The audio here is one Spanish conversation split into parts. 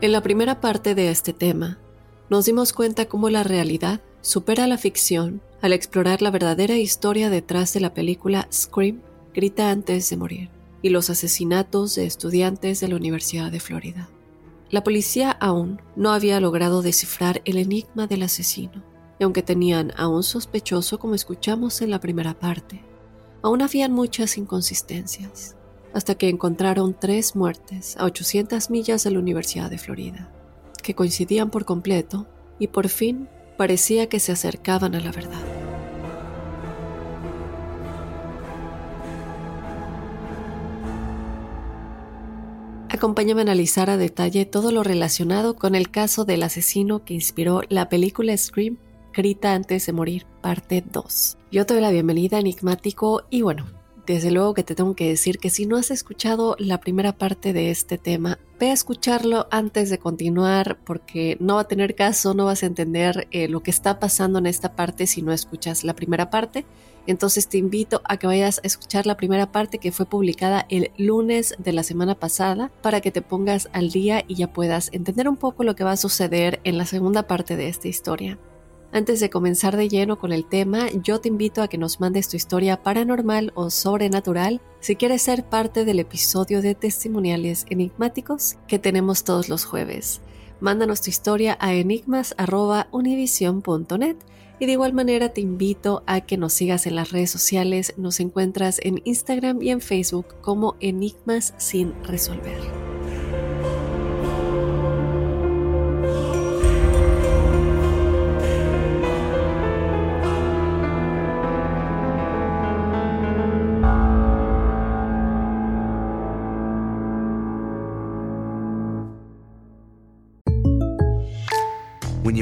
En la primera parte de este tema, nos dimos cuenta cómo la realidad supera la ficción al explorar la verdadera historia detrás de la película Scream, Grita antes de morir, y los asesinatos de estudiantes de la Universidad de Florida. La policía aún no había logrado descifrar el enigma del asesino, y aunque tenían a un sospechoso como escuchamos en la primera parte, aún habían muchas inconsistencias hasta que encontraron tres muertes a 800 millas de la Universidad de Florida, que coincidían por completo y por fin parecía que se acercaban a la verdad. Acompáñame a analizar a detalle todo lo relacionado con el caso del asesino que inspiró la película Scream, Grita antes de morir, parte 2. Yo te doy la bienvenida, enigmático, y bueno, desde luego que te tengo que decir que si no has escuchado la primera parte de este tema, ve a escucharlo antes de continuar porque no va a tener caso, no vas a entender eh, lo que está pasando en esta parte si no escuchas la primera parte. Entonces te invito a que vayas a escuchar la primera parte que fue publicada el lunes de la semana pasada para que te pongas al día y ya puedas entender un poco lo que va a suceder en la segunda parte de esta historia. Antes de comenzar de lleno con el tema, yo te invito a que nos mandes tu historia paranormal o sobrenatural si quieres ser parte del episodio de testimoniales enigmáticos que tenemos todos los jueves. Mándanos tu historia a enigmas.univision.net y de igual manera te invito a que nos sigas en las redes sociales. Nos encuentras en Instagram y en Facebook como Enigmas sin resolver.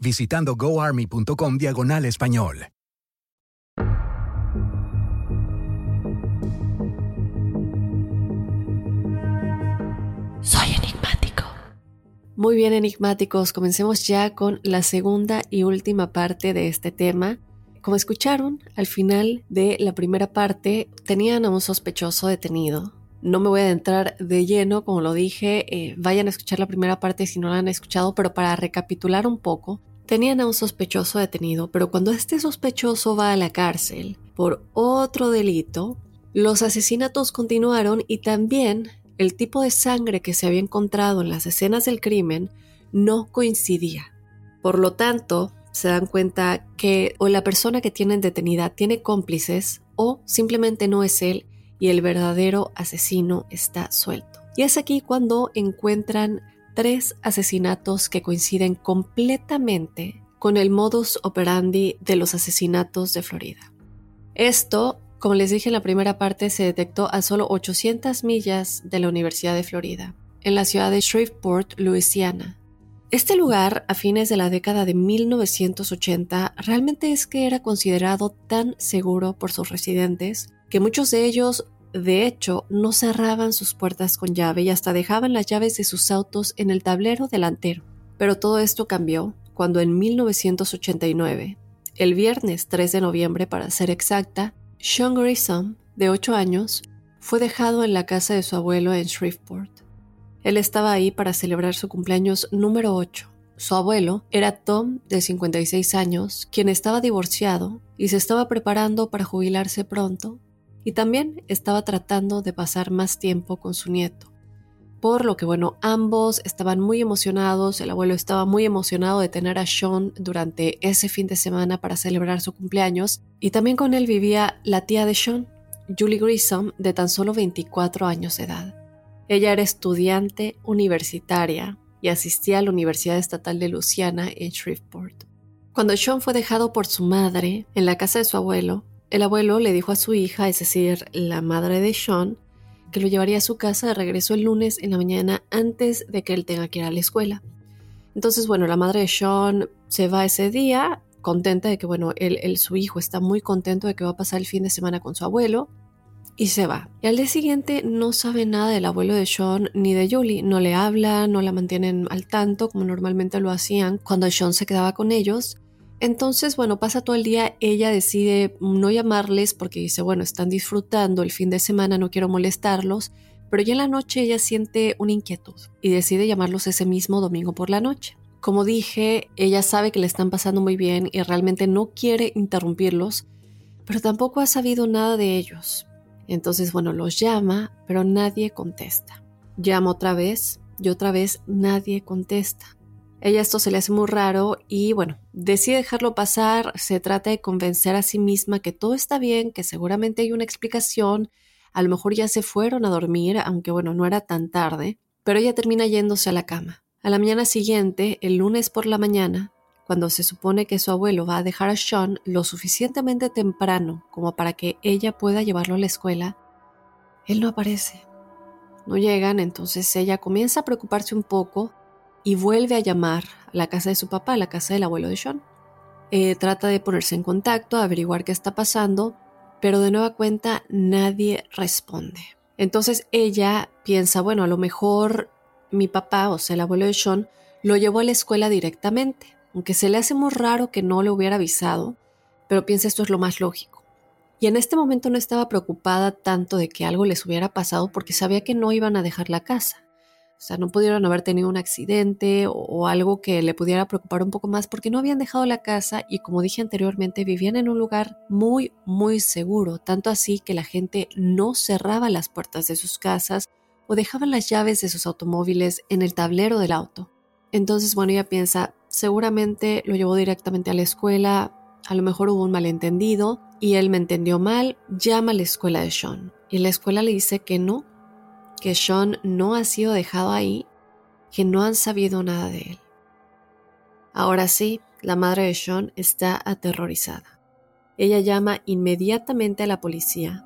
visitando goarmy.com diagonal español. Soy enigmático. Muy bien, enigmáticos, comencemos ya con la segunda y última parte de este tema. como escucharon, al final de la primera parte tenían a un sospechoso detenido. No me voy a adentrar de lleno, como lo dije, eh, vayan a escuchar la primera parte si no la han escuchado, pero para recapitular un poco, tenían a un sospechoso detenido, pero cuando este sospechoso va a la cárcel por otro delito, los asesinatos continuaron y también el tipo de sangre que se había encontrado en las escenas del crimen no coincidía. Por lo tanto, se dan cuenta que o la persona que tienen detenida tiene cómplices o simplemente no es él y el verdadero asesino está suelto. Y es aquí cuando encuentran tres asesinatos que coinciden completamente con el modus operandi de los asesinatos de Florida. Esto, como les dije en la primera parte, se detectó a solo 800 millas de la Universidad de Florida, en la ciudad de Shreveport, Louisiana. Este lugar, a fines de la década de 1980, realmente es que era considerado tan seguro por sus residentes que muchos de ellos de hecho, no cerraban sus puertas con llave y hasta dejaban las llaves de sus autos en el tablero delantero. Pero todo esto cambió cuando en 1989, el viernes 3 de noviembre para ser exacta, Sean Grissom, de 8 años, fue dejado en la casa de su abuelo en Shreveport. Él estaba ahí para celebrar su cumpleaños número 8. Su abuelo era Tom, de 56 años, quien estaba divorciado y se estaba preparando para jubilarse pronto y también estaba tratando de pasar más tiempo con su nieto. Por lo que, bueno, ambos estaban muy emocionados, el abuelo estaba muy emocionado de tener a Sean durante ese fin de semana para celebrar su cumpleaños, y también con él vivía la tía de Sean, Julie Grissom, de tan solo 24 años de edad. Ella era estudiante universitaria y asistía a la Universidad Estatal de Luciana en Shreveport. Cuando Sean fue dejado por su madre en la casa de su abuelo, el abuelo le dijo a su hija, es decir, la madre de Sean, que lo llevaría a su casa de regreso el lunes en la mañana antes de que él tenga que ir a la escuela. Entonces, bueno, la madre de Sean se va ese día, contenta de que, bueno, él, su hijo está muy contento de que va a pasar el fin de semana con su abuelo, y se va. Y al día siguiente no sabe nada del abuelo de Sean ni de Julie. No le habla, no la mantienen al tanto como normalmente lo hacían cuando Sean se quedaba con ellos. Entonces, bueno, pasa todo el día, ella decide no llamarles porque dice, bueno, están disfrutando el fin de semana, no quiero molestarlos, pero ya en la noche ella siente una inquietud y decide llamarlos ese mismo domingo por la noche. Como dije, ella sabe que le están pasando muy bien y realmente no quiere interrumpirlos, pero tampoco ha sabido nada de ellos. Entonces, bueno, los llama, pero nadie contesta. Llama otra vez y otra vez nadie contesta. Ella esto se le hace muy raro y bueno, decide dejarlo pasar, se trata de convencer a sí misma que todo está bien, que seguramente hay una explicación, a lo mejor ya se fueron a dormir, aunque bueno, no era tan tarde, pero ella termina yéndose a la cama. A la mañana siguiente, el lunes por la mañana, cuando se supone que su abuelo va a dejar a Sean lo suficientemente temprano como para que ella pueda llevarlo a la escuela, él no aparece. No llegan, entonces ella comienza a preocuparse un poco y vuelve a llamar a la casa de su papá, a la casa del abuelo de Sean. Eh, trata de ponerse en contacto, averiguar qué está pasando, pero de nueva cuenta nadie responde. Entonces ella piensa, bueno, a lo mejor mi papá, o sea, el abuelo de Sean, lo llevó a la escuela directamente, aunque se le hace muy raro que no le hubiera avisado, pero piensa esto es lo más lógico. Y en este momento no estaba preocupada tanto de que algo les hubiera pasado porque sabía que no iban a dejar la casa. O sea, no pudieron haber tenido un accidente o, algo que le pudiera preocupar un poco más porque no habían dejado la casa y como dije anteriormente, vivían en un lugar muy, muy seguro, tanto así que la gente no cerraba las puertas de sus casas o dejaban las llaves de sus automóviles en el tablero del auto. Entonces, bueno, ella piensa, seguramente lo llevó directamente a la escuela, a lo mejor hubo un malentendido y él me entendió mal, llama a la escuela de Sean. Y la escuela le dice que no, que Sean no ha sido dejado ahí, que no han sabido nada de él. Ahora sí, la madre de Sean está aterrorizada. Ella llama inmediatamente a la policía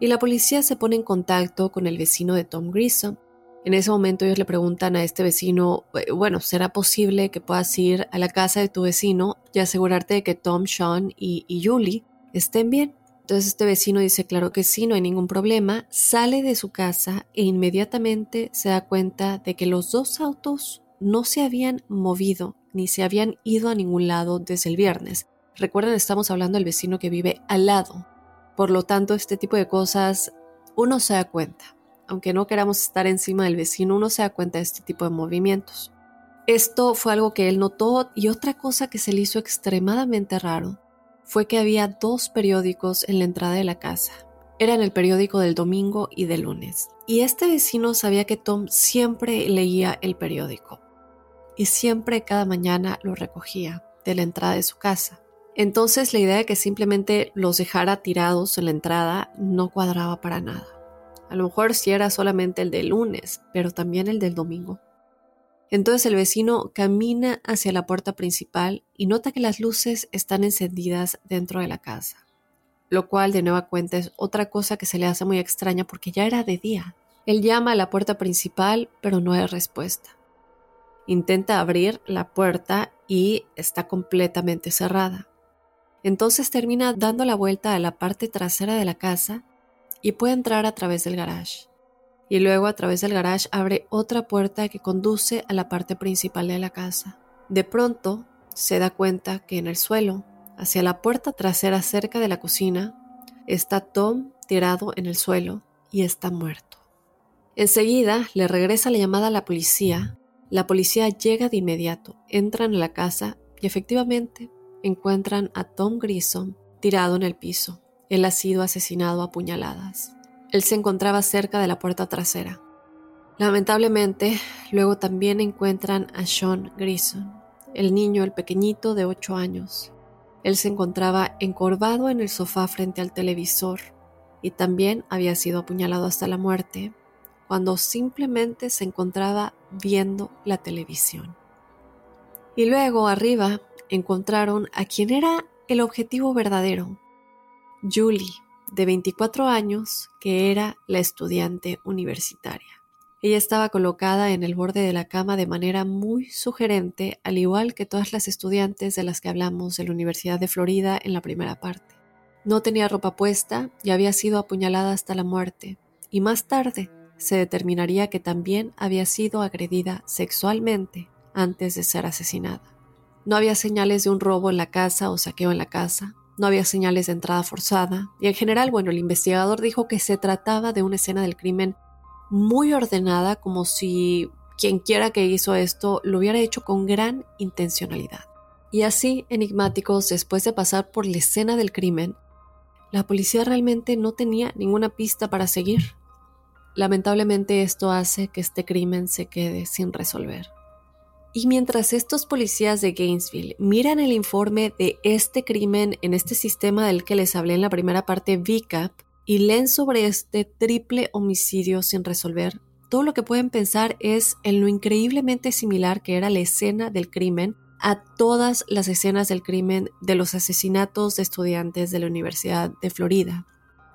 y la policía se pone en contacto con el vecino de Tom Grissom. En ese momento ellos le preguntan a este vecino, bueno, ¿será posible que puedas ir a la casa de tu vecino y asegurarte de que Tom, Sean y, y Julie estén bien? Entonces este vecino dice, claro que sí, no hay ningún problema, sale de su casa e inmediatamente se da cuenta de que los dos autos no se habían movido ni se habían ido a ningún lado desde el viernes. Recuerden, estamos hablando del vecino que vive al lado. Por lo tanto, este tipo de cosas uno se da cuenta. Aunque no queramos estar encima del vecino, uno se da cuenta de este tipo de movimientos. Esto fue algo que él notó y otra cosa que se le hizo extremadamente raro fue que había dos periódicos en la entrada de la casa. Eran el periódico del domingo y del lunes. Y este vecino sabía que Tom siempre leía el periódico y siempre cada mañana lo recogía de la entrada de su casa. Entonces la idea de que simplemente los dejara tirados en la entrada no cuadraba para nada. A lo mejor si era solamente el del lunes, pero también el del domingo. Entonces el vecino camina hacia la puerta principal y nota que las luces están encendidas dentro de la casa, lo cual de nueva cuenta es otra cosa que se le hace muy extraña porque ya era de día. Él llama a la puerta principal, pero no hay respuesta. Intenta abrir la puerta y está completamente cerrada. Entonces termina dando la vuelta a la parte trasera de la casa y puede entrar a través del garage y luego a través del garage abre otra puerta que conduce a la parte principal de la casa. De pronto se da cuenta que en el suelo, hacia la puerta trasera cerca de la cocina, está Tom tirado en el suelo y está muerto. Enseguida le regresa la llamada a la policía. La policía llega de inmediato, entran a la casa y efectivamente encuentran a Tom Grissom tirado en el piso. Él ha sido asesinado a puñaladas. Él se encontraba cerca de la puerta trasera. Lamentablemente, luego también encuentran a Sean Grison, el niño, el pequeñito de 8 años. Él se encontraba encorvado en el sofá frente al televisor y también había sido apuñalado hasta la muerte cuando simplemente se encontraba viendo la televisión. Y luego arriba encontraron a quien era el objetivo verdadero, Julie, de 24 años que era la estudiante universitaria. Ella estaba colocada en el borde de la cama de manera muy sugerente, al igual que todas las estudiantes de las que hablamos de la Universidad de Florida en la primera parte. No tenía ropa puesta y había sido apuñalada hasta la muerte, y más tarde se determinaría que también había sido agredida sexualmente antes de ser asesinada. No había señales de un robo en la casa o saqueo en la casa, no había señales de entrada forzada y en general, bueno, el investigador dijo que se trataba de una escena del crimen muy ordenada, como si quien quiera que hizo esto lo hubiera hecho con gran intencionalidad. Y así, enigmáticos, después de pasar por la escena del crimen, la policía realmente no tenía ninguna pista para seguir. Lamentablemente esto hace que este crimen se quede sin resolver. Y mientras estos policías de Gainesville miran el informe de este crimen en este sistema del que les hablé en la primera parte, VCAP, y leen sobre este triple homicidio sin resolver, todo lo que pueden pensar es en lo increíblemente similar que era la escena del crimen a todas las escenas del crimen de los asesinatos de estudiantes de la Universidad de Florida.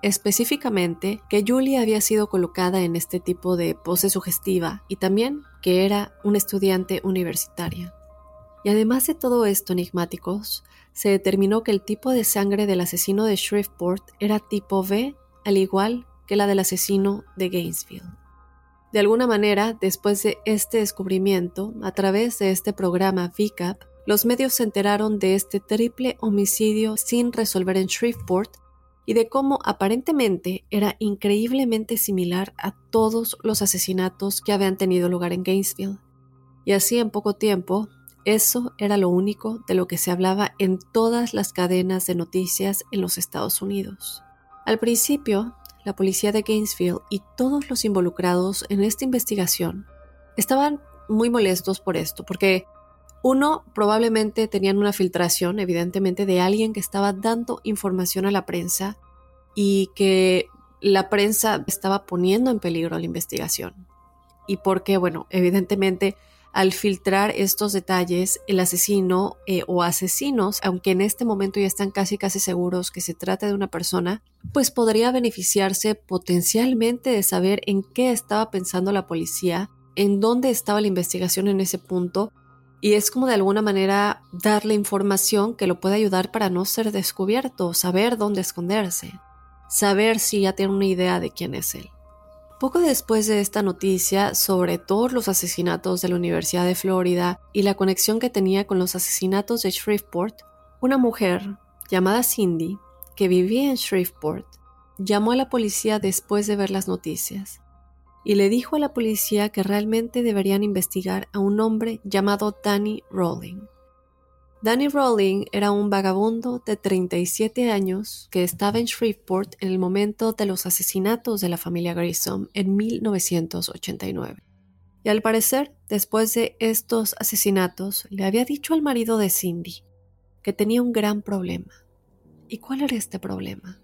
Específicamente, que Julie había sido colocada en este tipo de pose sugestiva y también que era una estudiante universitaria. Y además de todo esto enigmáticos, se determinó que el tipo de sangre del asesino de Shreveport era tipo B, al igual que la del asesino de Gainesville. De alguna manera, después de este descubrimiento, a través de este programa VCAP, los medios se enteraron de este triple homicidio sin resolver en Shreveport y de cómo aparentemente era increíblemente similar a todos los asesinatos que habían tenido lugar en Gainesville. Y así en poco tiempo, eso era lo único de lo que se hablaba en todas las cadenas de noticias en los Estados Unidos. Al principio, la policía de Gainesville y todos los involucrados en esta investigación estaban muy molestos por esto, porque uno, probablemente tenían una filtración, evidentemente, de alguien que estaba dando información a la prensa y que la prensa estaba poniendo en peligro la investigación. Y porque, bueno, evidentemente, al filtrar estos detalles, el asesino eh, o asesinos, aunque en este momento ya están casi casi seguros que se trata de una persona, pues podría beneficiarse potencialmente de saber en qué estaba pensando la policía, en dónde estaba la investigación en ese punto y es como de alguna manera darle información que lo puede ayudar para no ser descubierto, saber dónde esconderse, saber si ya tiene una idea de quién es él. Poco después de esta noticia sobre todos los asesinatos de la Universidad de Florida y la conexión que tenía con los asesinatos de Shreveport, Una mujer llamada Cindy, que vivía en Shreveport, llamó a la policía después de ver las noticias y le dijo a la policía que realmente deberían investigar a un hombre llamado Danny Rowling. Danny Rowling era un vagabundo de 37 años que estaba en Shreveport en el momento de los asesinatos de la familia Grissom en 1989. Y al parecer, después de estos asesinatos, le había dicho al marido de Cindy que tenía un gran problema. ¿Y cuál era este problema?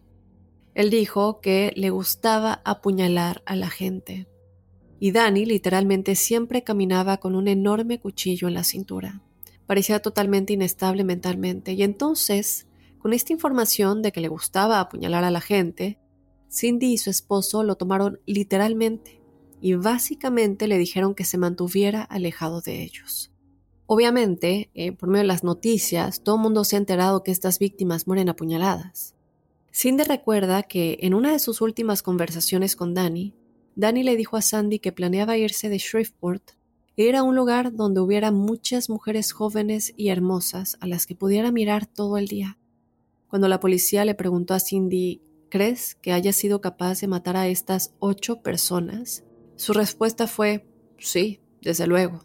Él dijo que le gustaba apuñalar a la gente. Y Danny literalmente siempre caminaba con un enorme cuchillo en la cintura. Parecía totalmente inestable mentalmente. Y entonces, con esta información de que le gustaba apuñalar a la gente, Cindy y su esposo lo tomaron literalmente y básicamente le dijeron que se mantuviera alejado de ellos. Obviamente, eh, por medio de las noticias, todo el mundo se ha enterado que estas víctimas mueren apuñaladas. Cindy recuerda que en una de sus últimas conversaciones con Danny, Danny le dijo a Sandy que planeaba irse de Shreveport e ir a un lugar donde hubiera muchas mujeres jóvenes y hermosas a las que pudiera mirar todo el día. Cuando la policía le preguntó a Cindy, ¿crees que haya sido capaz de matar a estas ocho personas? Su respuesta fue sí, desde luego.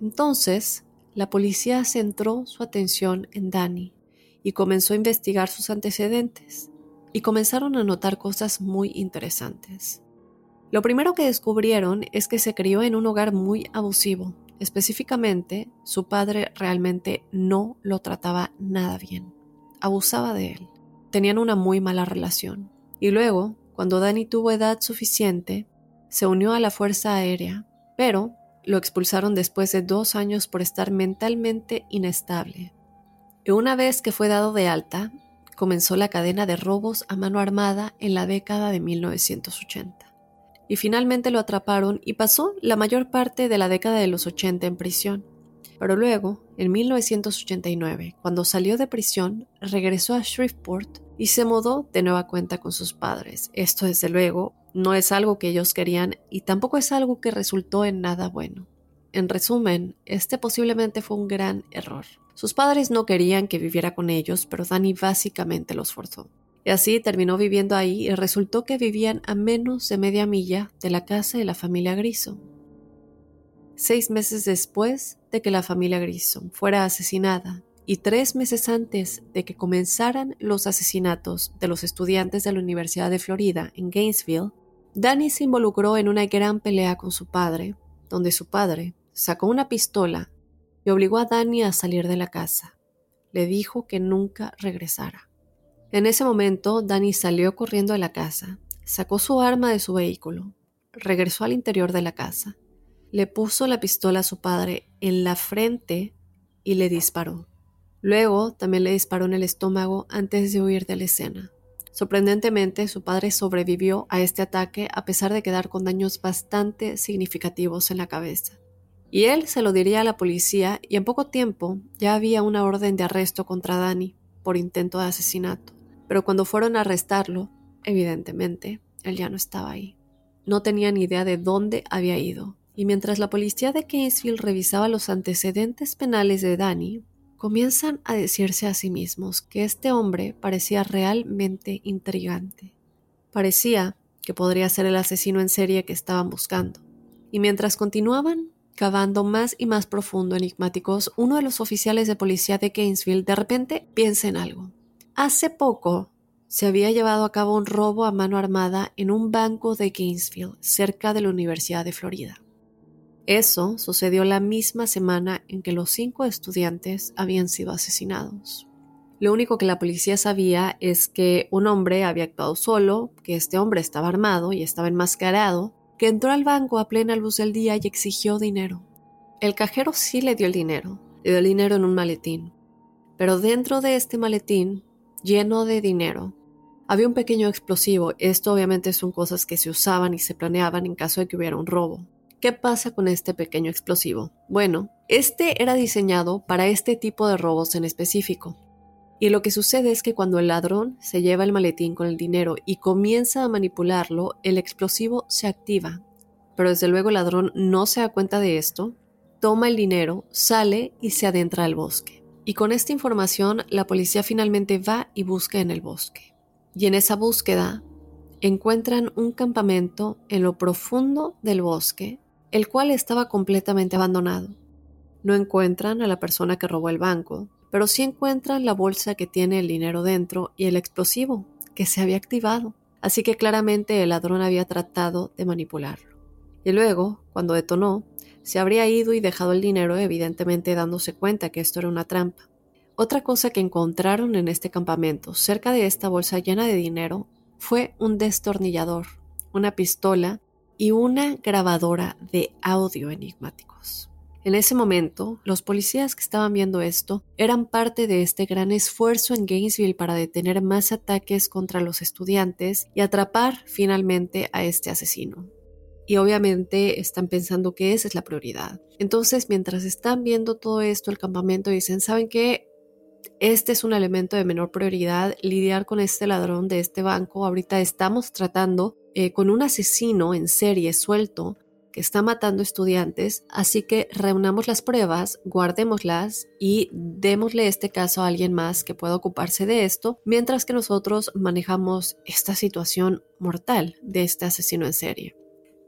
Entonces, la policía centró su atención en Danny y comenzó a investigar sus antecedentes y comenzaron a notar cosas muy interesantes. Lo primero que descubrieron es que se crió en un hogar muy abusivo. Específicamente, su padre realmente no lo trataba nada bien. Abusaba de él. Tenían una muy mala relación. Y luego, cuando Danny tuvo edad suficiente, se unió a la Fuerza Aérea, pero lo expulsaron después de dos años por estar mentalmente inestable. Y una vez que fue dado de alta, comenzó la cadena de robos a mano armada en la década de 1980. Y finalmente lo atraparon y pasó la mayor parte de la década de los 80 en prisión. Pero luego, en 1989, cuando salió de prisión, regresó a Shreveport y se mudó de nueva cuenta con sus padres. Esto, desde luego, no es algo que ellos querían y tampoco es algo que resultó en nada bueno. En resumen, este posiblemente fue un gran error. Sus padres no querían que viviera con ellos, pero Danny básicamente los forzó. Y así terminó viviendo ahí y resultó que vivían a menos de media milla de la casa de la familia Grissom. Seis meses después de que la familia Grissom fuera asesinada y tres meses antes de que comenzaran los asesinatos de los estudiantes de la Universidad de Florida en Gainesville, Danny se involucró en una gran pelea con su padre, donde su padre sacó una pistola y obligó a Danny a salir de la casa. Le dijo que nunca regresara. En ese momento, Danny salió corriendo de la casa, sacó su arma de su vehículo, regresó al interior de la casa, le puso la pistola a su padre en la frente y le disparó. Luego también le disparó en el estómago antes de huir de la escena. Sorprendentemente, su padre sobrevivió a este ataque a pesar de quedar con daños bastante significativos en la cabeza. Y él se lo diría a la policía y en poco tiempo ya había una orden de arresto contra Danny por intento de asesinato. Pero cuando fueron a arrestarlo, evidentemente, él ya no estaba ahí. No tenía ni idea de dónde había ido. Y mientras la policía de Kingsfield revisaba los antecedentes penales de Danny, comienzan a decirse a sí mismos que este hombre parecía realmente intrigante. Parecía que podría ser el asesino en serie que estaban buscando. Y mientras continuaban cavando más y más profundo enigmáticos, uno de los oficiales de policía de Gainesville de repente piensa en algo. Hace poco se había llevado a cabo un robo a mano armada en un banco de Gainesville, cerca de la Universidad de Florida. Eso sucedió la misma semana en que los cinco estudiantes habían sido asesinados. Lo único que la policía sabía es que un hombre había actuado solo, que este hombre estaba armado y estaba enmascarado, que entró al banco a plena luz del día y exigió dinero. El cajero sí le dio el dinero, le dio el dinero en un maletín, pero dentro de este maletín, lleno de dinero, había un pequeño explosivo. Esto obviamente son cosas que se usaban y se planeaban en caso de que hubiera un robo. ¿Qué pasa con este pequeño explosivo? Bueno, este era diseñado para este tipo de robos en específico. Y lo que sucede es que cuando el ladrón se lleva el maletín con el dinero y comienza a manipularlo, el explosivo se activa. Pero desde luego el ladrón no se da cuenta de esto, toma el dinero, sale y se adentra al bosque. Y con esta información, la policía finalmente va y busca en el bosque. Y en esa búsqueda encuentran un campamento en lo profundo del bosque, el cual estaba completamente abandonado. No encuentran a la persona que robó el banco, pero sí encuentran la bolsa que tiene el dinero dentro y el explosivo que se había activado. Así que claramente el ladrón había tratado de manipularlo. Y luego, cuando detonó, se habría ido y dejado el dinero, evidentemente dándose cuenta que esto era una trampa. Otra cosa que encontraron en este campamento, cerca de esta bolsa llena de dinero, fue un destornillador, una pistola y una grabadora de audio enigmáticos. En ese momento, los policías que estaban viendo esto eran parte de este gran esfuerzo en Gainesville para detener más ataques contra los estudiantes y atrapar finalmente a este asesino. Y obviamente están pensando que esa es la prioridad. Entonces, mientras están viendo todo esto, el campamento dicen, ¿saben qué? Este es un elemento de menor prioridad, lidiar con este ladrón de este banco. Ahorita estamos tratando eh, con un asesino en serie suelto que está matando estudiantes, así que reunamos las pruebas, guardémoslas y démosle este caso a alguien más que pueda ocuparse de esto, mientras que nosotros manejamos esta situación mortal de este asesino en serie.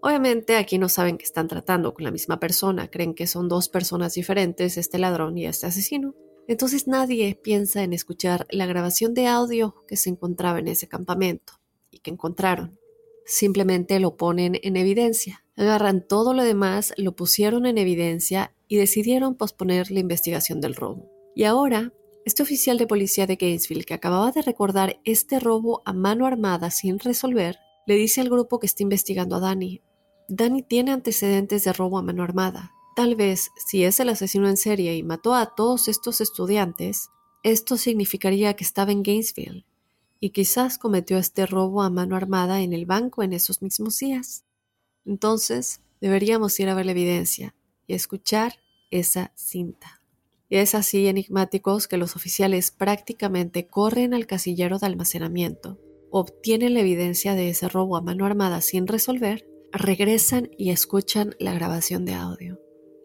Obviamente aquí no saben que están tratando con la misma persona, creen que son dos personas diferentes, este ladrón y este asesino. Entonces nadie piensa en escuchar la grabación de audio que se encontraba en ese campamento y que encontraron. Simplemente lo ponen en evidencia agarran todo lo demás, lo pusieron en evidencia y decidieron posponer la investigación del robo. Y ahora, este oficial de policía de Gainesville, que acababa de recordar este robo a mano armada sin resolver, le dice al grupo que está investigando a Danny, Danny tiene antecedentes de robo a mano armada. Tal vez, si es el asesino en serie y mató a todos estos estudiantes, esto significaría que estaba en Gainesville y quizás cometió este robo a mano armada en el banco en esos mismos días. Entonces, deberíamos ir a ver la evidencia y escuchar esa cinta. Y es así enigmáticos que los oficiales prácticamente corren al casillero de almacenamiento, obtienen la evidencia de ese robo a mano armada sin resolver, regresan y escuchan la grabación de audio.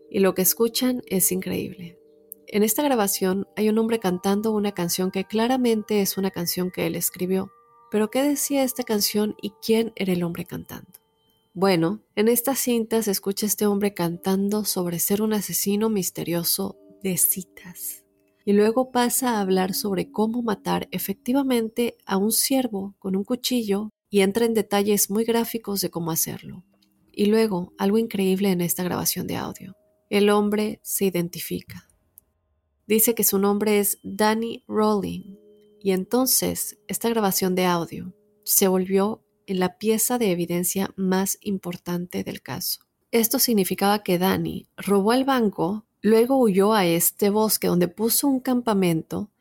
Y lo que escuchan es increíble. En esta grabación hay un hombre cantando una canción que claramente es una canción que él escribió. Pero ¿qué decía esta canción y quién era el hombre cantando? Bueno, en esta cinta se escucha este hombre cantando sobre ser un asesino misterioso de citas. Y luego pasa a hablar sobre cómo matar efectivamente a un ciervo con un cuchillo y entra en detalles muy gráficos de cómo hacerlo. Y luego, algo increíble en esta grabación de audio. El hombre se identifica. Dice que su nombre es Danny Rowling. Y entonces, esta grabación de audio se volvió en la pieza de evidencia más importante del caso. Esto significaba que Danny robó el banco, luego huyó a este bosque donde puso un campamento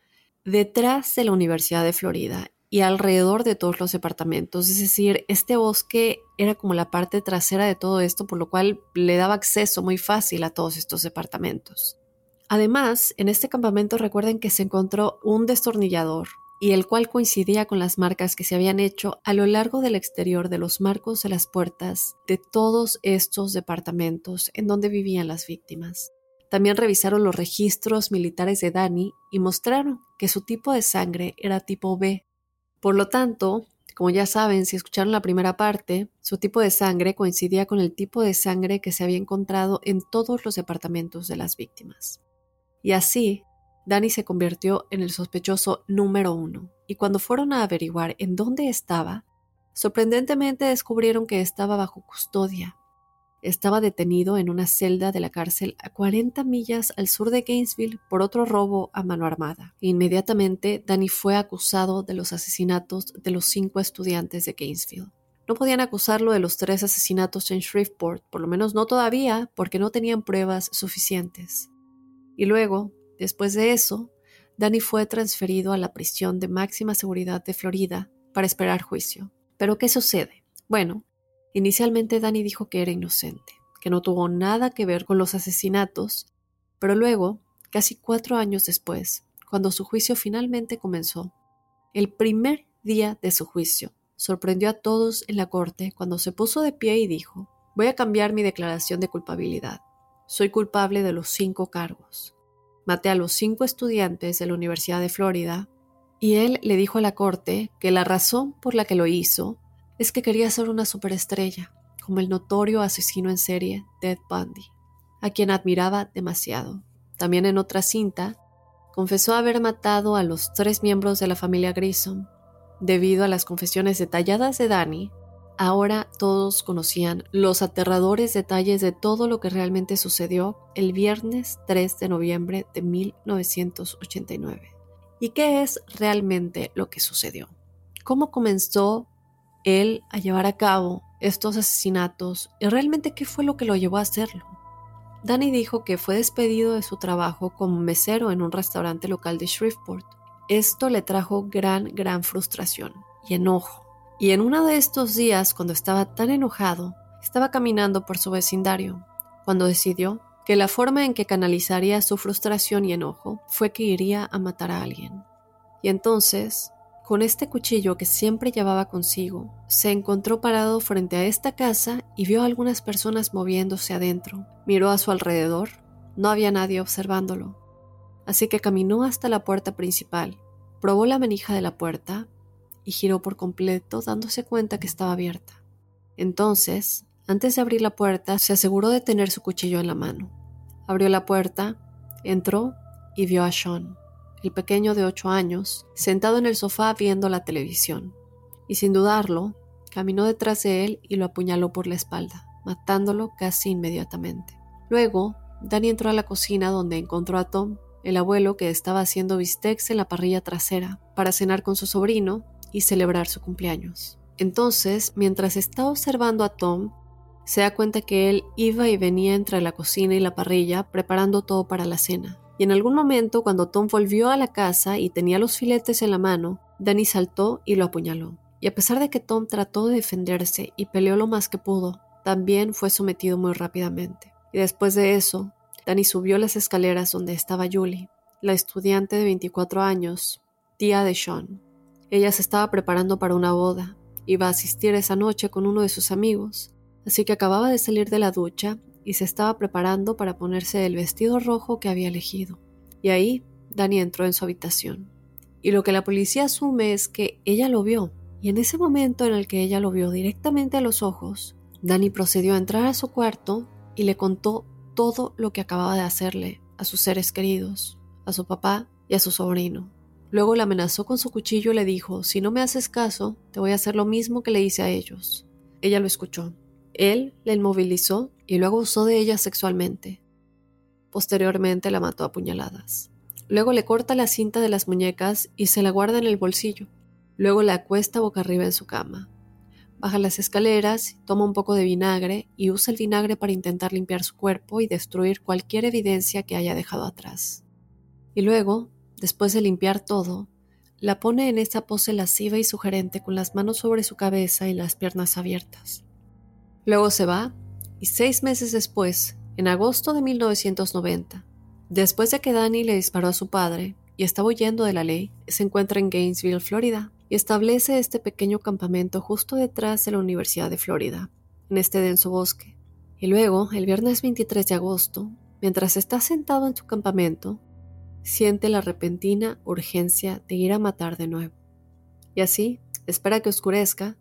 detrás de la Universidad de Florida y alrededor de todos los departamentos. Es decir, este bosque era como la parte trasera de todo esto, por lo cual le daba acceso muy fácil a todos estos departamentos. Además, en este campamento recuerden que se encontró un destornillador, y el cual coincidía con las marcas que se habían hecho a lo largo del exterior de los marcos de las puertas de todos estos departamentos en donde vivían las víctimas. También revisaron los registros militares de Dani y mostraron que su tipo de sangre era tipo B. Por lo tanto, como ya saben, si escucharon la primera parte, su tipo de sangre coincidía con el tipo de sangre que se había encontrado en todos los departamentos de las víctimas. Y así, Danny se convirtió en el sospechoso número uno, y cuando fueron a averiguar en dónde estaba, sorprendentemente descubrieron que estaba bajo custodia. Estaba detenido en una celda de la cárcel a 40 millas al sur de Gainesville por otro robo a mano armada. Inmediatamente, Danny fue acusado de los asesinatos de los cinco estudiantes de Gainesville. No podían acusarlo de los tres asesinatos en Shreveport, por lo menos no todavía, porque no tenían pruebas suficientes. Y luego, Después de eso, Danny fue transferido a la prisión de máxima seguridad de Florida para esperar juicio. Pero ¿qué sucede? Bueno, inicialmente Danny dijo que era inocente, que no tuvo nada que ver con los asesinatos, pero luego, casi cuatro años después, cuando su juicio finalmente comenzó, el primer día de su juicio, sorprendió a todos en la corte cuando se puso de pie y dijo, voy a cambiar mi declaración de culpabilidad. Soy culpable de los cinco cargos. maté a los cinco estudiantes de la Universidad de Florida y él le dijo a la corte que la razón por la que lo hizo es que quería ser una superestrella, como el notorio asesino en serie Ted Bundy, a quien admiraba demasiado. También en otra cinta, confesó haber matado a los tres miembros de la familia Grissom. Debido a las confesiones detalladas de Danny, ahora todos conocían los aterradores detalles de todo lo que realmente sucedió el viernes 3 de noviembre de 1989. ¿Y qué es realmente lo que sucedió? ¿Cómo comenzó él a llevar a cabo estos asesinatos y realmente qué fue lo que lo llevó a hacerlo? Danny dijo que fue despedido de su trabajo como mesero en un restaurante local de Shreveport. Esto le trajo gran, gran frustración y enojo. Y en uno de estos días, cuando estaba tan enojado, estaba caminando por su vecindario, cuando decidió que la forma en que canalizaría su frustración y enojo fue que iría a matar a alguien. Y entonces, con este cuchillo que siempre llevaba consigo, se encontró parado frente a esta casa y vio a algunas personas moviéndose adentro. Miró a su alrededor, no había nadie observándolo. Así que caminó hasta la puerta principal, probó la manija de la puerta y giró por completo dándose cuenta que estaba abierta. Entonces, antes de abrir la puerta, se aseguró de tener su cuchillo en la mano. Abrió la puerta, entró y vio a Sean, el pequeño de ocho años, sentado en el sofá viendo la televisión. Y sin dudarlo, caminó detrás de él y lo apuñaló por la espalda, matándolo casi inmediatamente. Luego, Danny entró a la cocina donde encontró a Tom, el abuelo que estaba haciendo bistecs en la parrilla trasera, para cenar con su sobrino y celebrar su cumpleaños. Entonces, mientras estaba observando a Tom, se da cuenta que él iba y venía entre la cocina y la parrilla preparando todo para la cena. Y en algún momento, cuando Tom volvió a la casa y tenía los filetes en la mano, Danny saltó y lo apuñaló. Y a pesar de que Tom trató de defenderse y peleó lo más que pudo, también fue sometido muy rápidamente. Y después de eso, Danny subió las escaleras donde estaba Julie, la estudiante de 24 años, tía de Sean. Ella se estaba preparando para una boda, iba a asistir esa noche con uno de sus amigos, así que acababa de salir de la ducha y se estaba preparando para ponerse el vestido rojo que había elegido. Y ahí Dani entró en su habitación. Y lo que la policía asume es que ella lo vio, y en ese momento en el que ella lo vio directamente a los ojos, Dani procedió a entrar a su cuarto y le contó todo lo que acababa de hacerle a sus seres queridos, a su papá y a su sobrino. Luego la amenazó con su cuchillo y le dijo, si no me haces caso, te voy a hacer lo mismo que le hice a ellos. Ella lo escuchó él la inmovilizó y luego usó de ella sexualmente. Posteriormente la mató a puñaladas. Luego le corta la cinta de las muñecas y se la guarda en el bolsillo. Luego la acuesta boca arriba en su cama. Baja las escaleras, toma un poco de vinagre y usa el vinagre para intentar limpiar su cuerpo y destruir cualquier evidencia que haya dejado atrás. Y luego, después de limpiar todo, la pone en esa pose lasciva y sugerente con las manos sobre su cabeza y las piernas abiertas. Luego se va y seis meses después, en agosto de 1990, después de que Danny le disparó a su padre y estaba huyendo de la ley, se encuentra en Gainesville, Florida, y establece este pequeño campamento justo detrás de la Universidad de Florida, en este denso bosque. Y luego, el viernes 23 de agosto, mientras está sentado en su campamento, siente la repentina urgencia de ir a matar de nuevo. Y así, espera que oscurezca,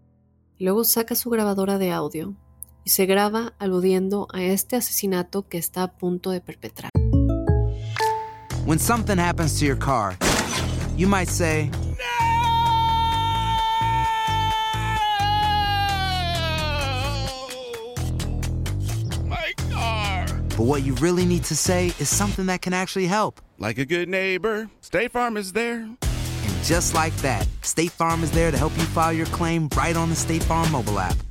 y luego saca su grabadora de audio y se graba aludiendo a este asesinato que está a punto de perpetrar. When something happens to your car, you might say, no! My car. but what you really need to say is something that can actually help. Like a good neighbor, State Farm is there. And just like that, State Farm is there to help you file your claim right on the State Farm mobile app.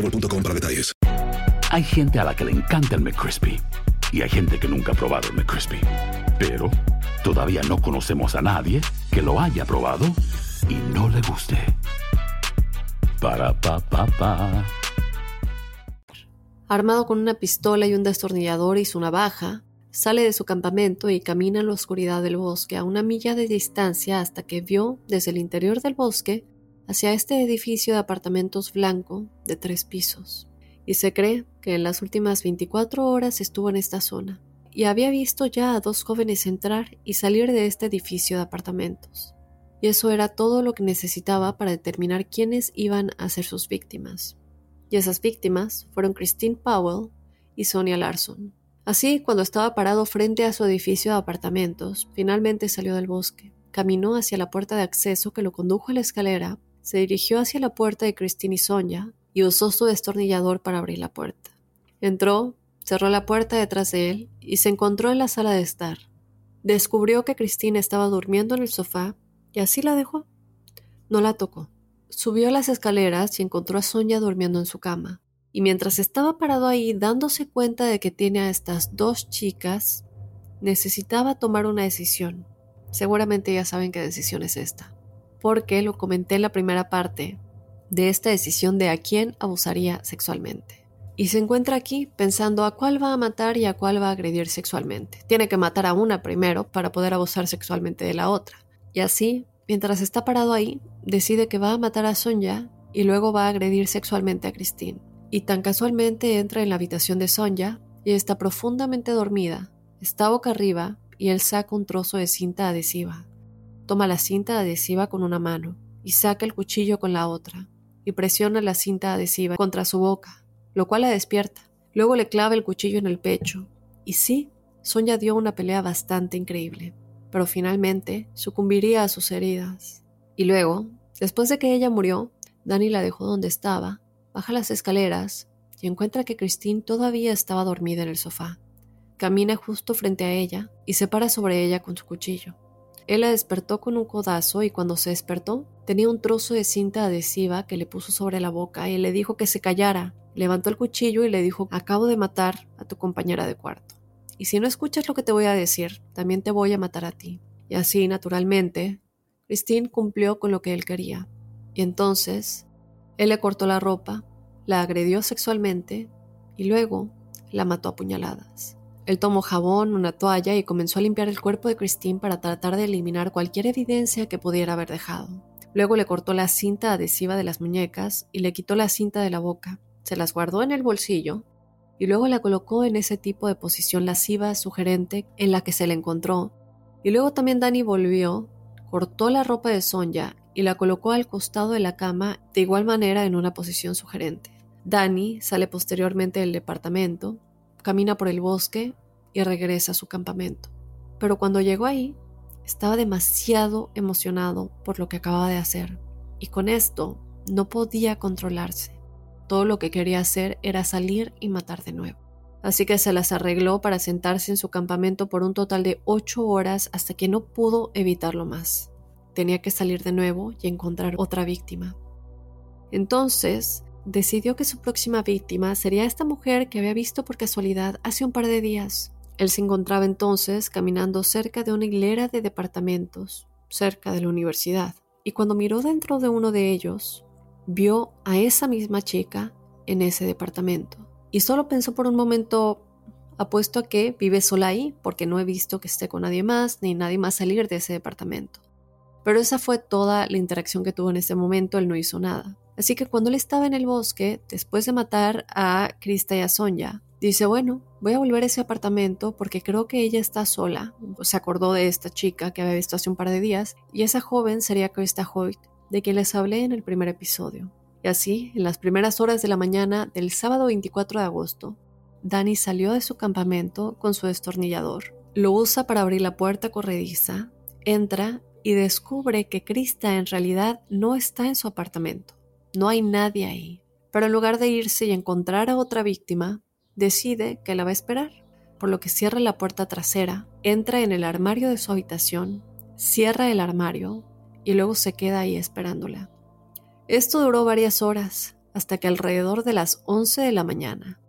boostmobile.com para detalles. Hay gente a la que le encanta el McCrispy y hay gente que nunca ha probado el McCrispy. Pero todavía no conocemos a nadie que lo haya probado y no le guste. Para pa pa pa. Armado con una pistola y un destornillador y su navaja, sale de su campamento y camina en la oscuridad del bosque a una milla de distancia hasta que vio desde el interior del bosque hacia este edificio de apartamentos blanco de tres pisos. Y se cree que en las últimas 24 horas estuvo en esta zona y había visto ya a dos jóvenes entrar y salir de este edificio de apartamentos. Y eso era todo lo que necesitaba para determinar quiénes iban a ser sus víctimas. Y esas víctimas fueron Christine Powell y Sonia Larson. Así, cuando estaba parado frente a su edificio de apartamentos, finalmente salió del bosque, caminó hacia la puerta de acceso que lo condujo a la escalera, se dirigió hacia la puerta de Christine y Sonia y usó su destornillador para abrir la puerta. Entró, cerró la puerta detrás de él y se encontró en la sala de estar. Descubrió que Christine estaba durmiendo en el sofá y así la dejó. No la tocó. Subió las escaleras y encontró a Sonia durmiendo en su cama. Y mientras estaba parado ahí dándose cuenta de que tiene a estas dos chicas, necesitaba tomar una decisión. Seguramente ya saben qué decisión es esta. Porque lo comenté en la primera parte de esta decisión de a quién abusaría sexualmente. Y se encuentra aquí pensando a cuál va a matar y a cuál va a agredir sexualmente. Tiene que matar a una primero para poder abusar sexualmente de la otra. Y así, mientras está parado ahí, decide que va a matar a Sonja y luego va a agredir sexualmente a Christine. Y tan casualmente entra en la habitación de Sonja y está profundamente dormida. Está boca arriba y él saca un trozo de cinta adhesiva. Toma la cinta adhesiva con una mano y saca el cuchillo con la otra y presiona la cinta adhesiva contra su boca, lo cual la despierta. Luego le clava el cuchillo en el pecho. Y sí, Sonja dio una pelea bastante increíble pero finalmente sucumbiría a sus heridas. Y luego, después de que ella murió, Danny la dejó donde estaba, baja las escaleras y encuentra que Christine todavía estaba dormida en el sofá. Camina justo frente a ella y se para sobre ella con su cuchillo. Él la despertó con un codazo y cuando se despertó tenía un trozo de cinta adhesiva que le puso sobre la boca y le dijo que se callara. Levantó el cuchillo y le dijo acabo de matar a tu compañera de cuarto. Y si no escuchas lo que te voy a decir, también te voy a matar a ti. Y así, naturalmente, Christine cumplió con lo que él quería. Y entonces, él le cortó la ropa, la agredió sexualmente y luego la mató a puñaladas. Él tomó jabón, una toalla y comenzó a limpiar el cuerpo de Christine para tratar de eliminar cualquier evidencia que pudiera haber dejado. Luego le cortó la cinta adhesiva de las muñecas y le quitó la cinta de la boca. Se las guardó en el bolsillo y luego la colocó en ese tipo de posición lasciva, sugerente, en la que se le encontró. Y luego también Dani volvió, cortó la ropa de Sonja y la colocó al costado de la cama de igual manera en una posición sugerente. Dani sale posteriormente del departamento, camina por el bosque y regresa a su campamento. Pero cuando llegó ahí, estaba demasiado emocionado por lo que acababa de hacer, y con esto no podía controlarse. Todo lo que quería hacer era salir y matar de nuevo. Así que se las arregló para sentarse en su campamento por un total de ocho horas hasta que no pudo evitarlo más. Tenía que salir de nuevo y encontrar otra víctima. Entonces, decidió que su próxima víctima sería esta mujer que había visto por casualidad hace un par de días. Él se encontraba entonces caminando cerca de una hilera de departamentos, cerca de la universidad, y cuando miró dentro de uno de ellos, vio a esa misma chica en ese departamento. Y solo pensó por un momento, apuesto a que vive sola ahí, porque no he visto que esté con nadie más, ni nadie más salir de ese departamento. Pero esa fue toda la interacción que tuvo en ese momento, él no hizo nada. Así que cuando él estaba en el bosque, después de matar a Krista y a Sonja, dice, bueno, voy a volver a ese apartamento porque creo que ella está sola. Se acordó de esta chica que había visto hace un par de días, y esa joven sería Krista Hoyt, de quien les hablé en el primer episodio. Y así, en las primeras horas de la mañana del sábado 24 de agosto, Danny salió de su campamento con su destornillador. Lo usa para abrir la puerta corrediza, entra y descubre que Krista en realidad no está en su apartamento. No hay nadie ahí. Pero en lugar de irse y encontrar a otra víctima, decide que la va a esperar, por lo que cierra la puerta trasera, entra en el armario de su habitación, cierra el armario y luego se queda ahí esperándola. Esto duró varias horas, hasta que alrededor de las 11 de la mañana,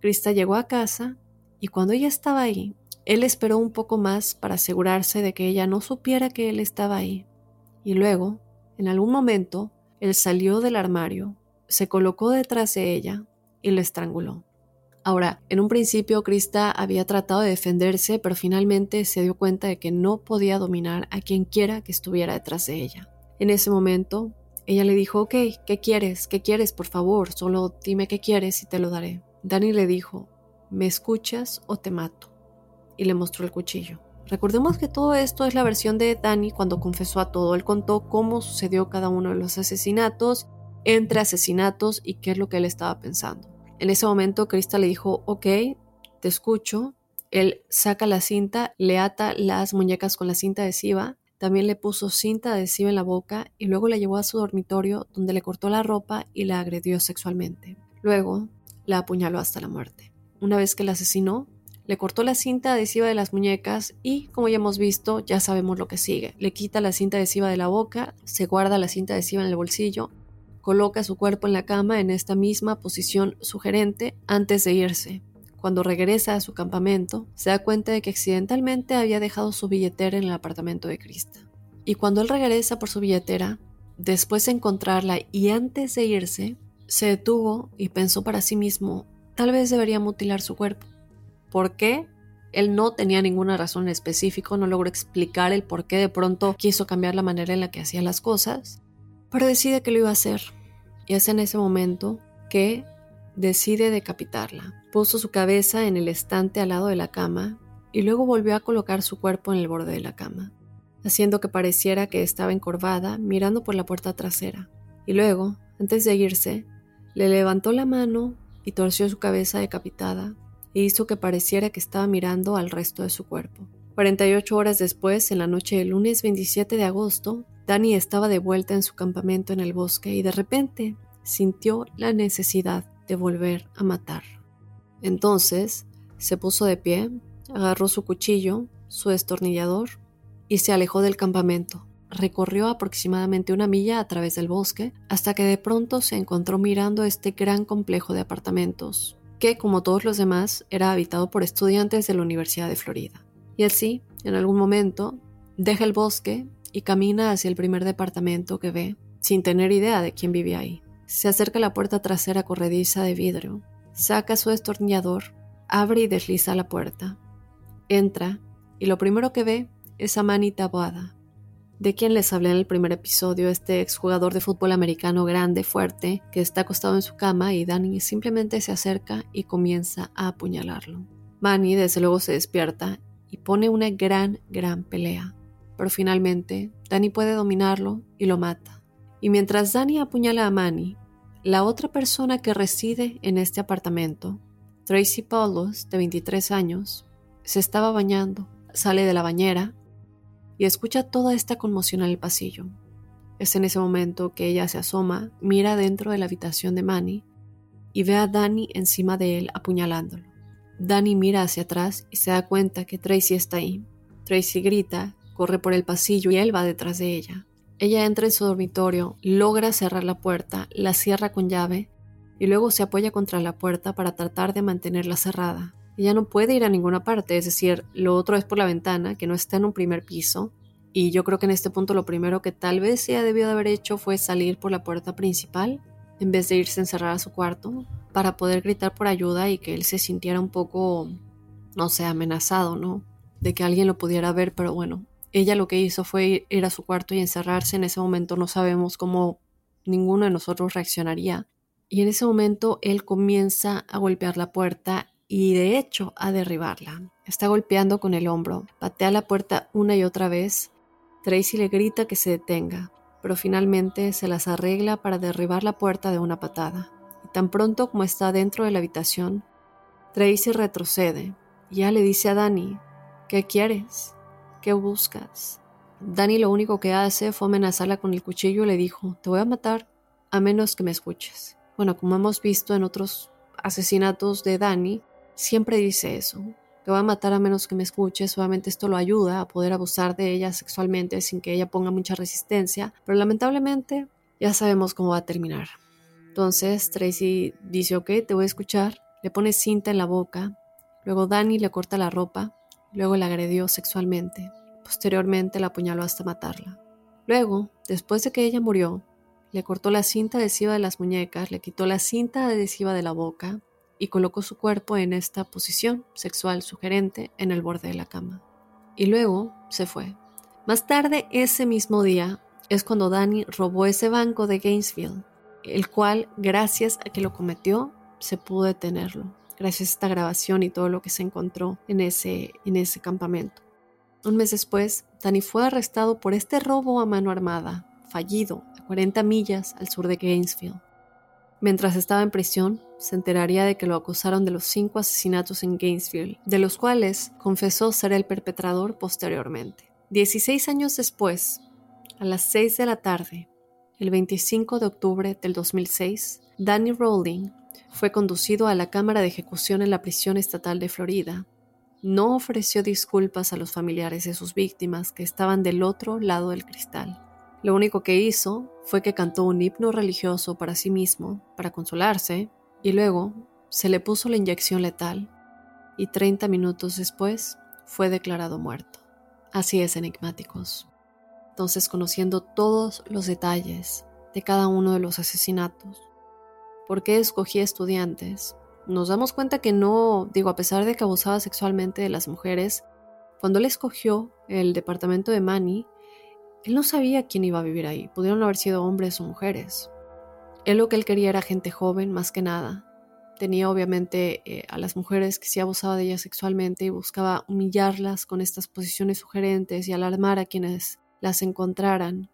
Krista llegó a casa y cuando ella estaba ahí, él esperó un poco más para asegurarse de que ella no supiera que él estaba ahí. Y luego, en algún momento, él salió del armario, se colocó detrás de ella y la estranguló. Ahora, en un principio Krista había tratado de defenderse, pero finalmente se dio cuenta de que no podía dominar a quien quiera que estuviera detrás de ella. En ese momento, ella le dijo, ok, ¿qué quieres? ¿Qué quieres? Por favor, solo dime qué quieres y te lo daré. Dani le dijo, ¿me escuchas o te mato? Y le mostró el cuchillo. Recordemos que todo esto es la versión de Dani cuando confesó a todo. Él contó cómo sucedió cada uno de los asesinatos, entre asesinatos y qué es lo que él estaba pensando. En ese momento, Krista le dijo, ok, te escucho. Él saca la cinta, le ata las muñecas con la cinta adhesiva, también le puso cinta adhesiva en la boca y luego la llevó a su dormitorio donde le cortó la ropa y la agredió sexualmente. Luego la apuñaló hasta la muerte. Una vez que la asesinó, le cortó la cinta adhesiva de las muñecas y, como ya hemos visto, ya sabemos lo que sigue. Le quita la cinta adhesiva de la boca, se guarda la cinta adhesiva en el bolsillo Coloca su cuerpo en la cama en esta misma posición sugerente antes de irse. Cuando regresa a su campamento, se da cuenta de que accidentalmente había dejado su billetera en el apartamento de Krista. Y cuando él regresa por su billetera, después de encontrarla y antes de irse, se detuvo y pensó para sí mismo, tal vez debería mutilar su cuerpo. ¿Por qué? Él no tenía ninguna razón en específico, no logró explicar el por qué de pronto quiso cambiar la manera en la que hacía las cosas, pero decide que lo iba a hacer. Y es en ese momento que decide decapitarla. Puso su cabeza en el estante al lado de la cama y luego volvió a colocar su cuerpo en el borde de la cama, haciendo que pareciera que estaba encorvada mirando por la puerta trasera. Y luego, antes de irse, le levantó la mano y torció su cabeza decapitada e hizo que pareciera que estaba mirando al resto de su cuerpo. 48 horas después, en la noche del lunes 27 de agosto, Dani estaba de vuelta en su campamento en el bosque y de repente sintió la necesidad de volver a matar. Entonces se puso de pie, agarró su cuchillo, su destornillador y se alejó del campamento. Recorrió aproximadamente una milla a través del bosque hasta que de pronto se encontró mirando este gran complejo de apartamentos, que como todos los demás era habitado por estudiantes de la Universidad de Florida. Y así, en algún momento, deja el bosque y camina hacia el primer departamento que ve, sin tener idea de quién vivía ahí. Se acerca a la puerta trasera corrediza de vidrio, saca su destornillador, abre y desliza la puerta. Entra y lo primero que ve es a Manny Taboada, de quien les hablé en el primer episodio, este exjugador de fútbol americano grande, fuerte, que está acostado en su cama y Danny simplemente se acerca y comienza a apuñalarlo. Manny desde luego se despierta y pone una gran, gran pelea pero finalmente Danny puede dominarlo y lo mata. Y mientras Danny apuñala a Manny, la otra persona que reside en este apartamento, Tracy Paulos, de 23 años, se estaba bañando, sale de la bañera y escucha toda esta conmoción en el pasillo. Es en ese momento que ella se asoma, mira dentro de la habitación de Manny y ve a Danny encima de él apuñalándolo. Danny mira hacia atrás y se da cuenta que Tracy está ahí. Tracy grita corre por el pasillo y él va detrás de ella. Ella entra en su dormitorio, logra cerrar la puerta, la cierra con llave y luego se apoya contra la puerta para tratar de mantenerla cerrada. Ella no puede ir a ninguna parte, es decir, lo otro es por la ventana, que no está en un primer piso, y yo creo que en este punto lo primero que tal vez ella debió de haber hecho fue salir por la puerta principal, en vez de irse a encerrar a su cuarto, para poder gritar por ayuda y que él se sintiera un poco, no sé, amenazado, ¿no? De que alguien lo pudiera ver, pero bueno, ella lo que hizo fue ir a su cuarto y encerrarse. En ese momento no sabemos cómo ninguno de nosotros reaccionaría. Y en ese momento él comienza a golpear la puerta y de hecho a derribarla. Está golpeando con el hombro, patea la puerta una y otra vez. Tracy le grita que se detenga, pero finalmente se las arregla para derribar la puerta de una patada. Y tan pronto como está dentro de la habitación, Tracy retrocede ya le dice a Dani, ¿qué quieres? ¿Qué buscas? Dani lo único que hace fue amenazarla con el cuchillo y le dijo, te voy a matar a menos que me escuches. Bueno, como hemos visto en otros asesinatos de Dani, siempre dice eso. Te voy a matar a menos que me escuches. Obviamente esto lo ayuda a poder abusar de ella sexualmente sin que ella ponga mucha resistencia. Pero lamentablemente ya sabemos cómo va a terminar. Entonces Tracy dice, ok, te voy a escuchar. le pone cinta en la boca, luego Danny le corta la ropa, luego la agredió sexualmente, posteriormente la apuñaló hasta matarla. Luego, después de que ella murió, le cortó la cinta adhesiva de las muñecas, le quitó la cinta adhesiva de la boca y colocó su cuerpo en esta posición sexual sugerente en el borde de la cama. Y luego se fue. Más tarde, ese mismo día, es cuando Danny robó ese banco de Gainesville, el cual, gracias a que lo cometió, se pudo detenerlo, gracias a esta grabación y todo lo que se encontró en ese, en ese campamento. Un mes después, Danny fue arrestado por este robo a mano armada, fallido, a 40 millas al sur de Gainesville. Mientras estaba en prisión, se enteraría de que lo acusaron de los cinco asesinatos en Gainesville, de los cuales confesó ser el perpetrador posteriormente. Dieciséis años después, a las 6 de la tarde, el 25 de octubre del 2006, Danny Rowling fue conducido a la cámara de ejecución en la prisión estatal de Florida. No ofreció disculpas a los familiares de sus víctimas que estaban del otro lado del cristal. Lo único que hizo fue que cantó un himno religioso para sí mismo, para consolarse, y luego se le puso la inyección letal, y 30 minutos después fue declarado muerto. Así es, enigmáticos. Entonces, conociendo todos los detalles de cada uno de los asesinatos, ¿por qué escogí estudiantes? Nos damos cuenta que no, digo, a pesar de que abusaba sexualmente de las mujeres, cuando él escogió el departamento de Manny, él no sabía quién iba a vivir ahí, pudieron haber sido hombres o mujeres. Él lo que él quería era gente joven, más que nada. Tenía obviamente eh, a las mujeres que sí abusaba de ellas sexualmente y buscaba humillarlas con estas posiciones sugerentes y alarmar a quienes las encontraran.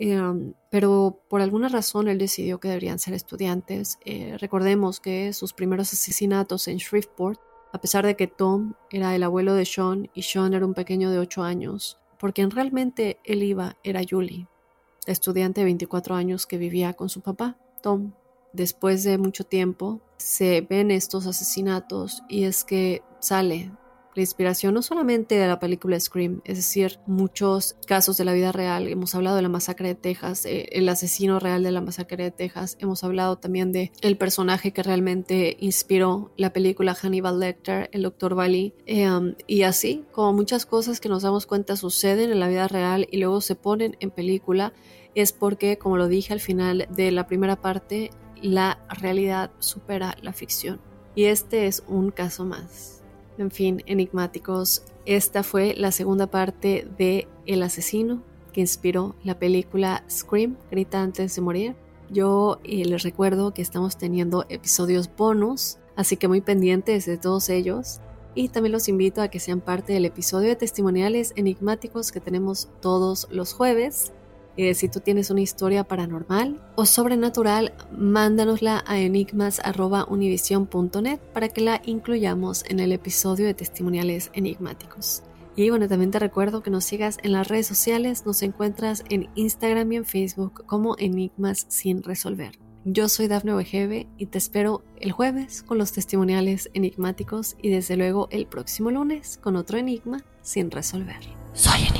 Em, pero por alguna razón él decidió que deberían ser estudiantes. Eh, recordemos que sus primeros asesinatos en Shreveport, a pesar de que Tom era el abuelo de Sean y Sean era un pequeño de 8 años, por quien realmente él iba era Julie, estudiante de 24 años que vivía con su papá, Tom. Después de mucho tiempo se ven estos asesinatos y es que sale la inspiración no solamente de la película Scream, es decir, muchos casos de la vida real. Hemos hablado de la masacre de Texas, eh, el asesino real de la masacre de Texas. Hemos hablado también de el personaje que realmente inspiró la película Hannibal Lecter, el Dr. Bali. Em, y así, como muchas cosas que nos damos cuenta suceden en la vida real y luego se ponen en película, es porque, como lo dije al final de la primera parte, la realidad supera la ficción. Y este es un caso más. En fin, enigmáticos, esta fue la segunda parte de El asesino que inspiró la película Scream, Grita antes de morir. Yo eh, les recuerdo que estamos teniendo episodios bonus, así que muy pendientes de todos ellos. Y también los invito a que sean parte del episodio de testimoniales enigmáticos que tenemos todos los jueves. Si tú tienes una historia paranormal o sobrenatural, mándanosla a enigmas.univision.net para que la incluyamos en el episodio de testimoniales enigmáticos. Y bueno, también te recuerdo que nos sigas en las redes sociales, nos encuentras en Instagram y en Facebook como Enigmas sin resolver. Yo soy Dafne Wegebe y te espero el jueves con los testimoniales enigmáticos y desde luego el próximo lunes con otro enigma sin resolver. Soy enigmático.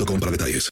Boost Mobile para detalles.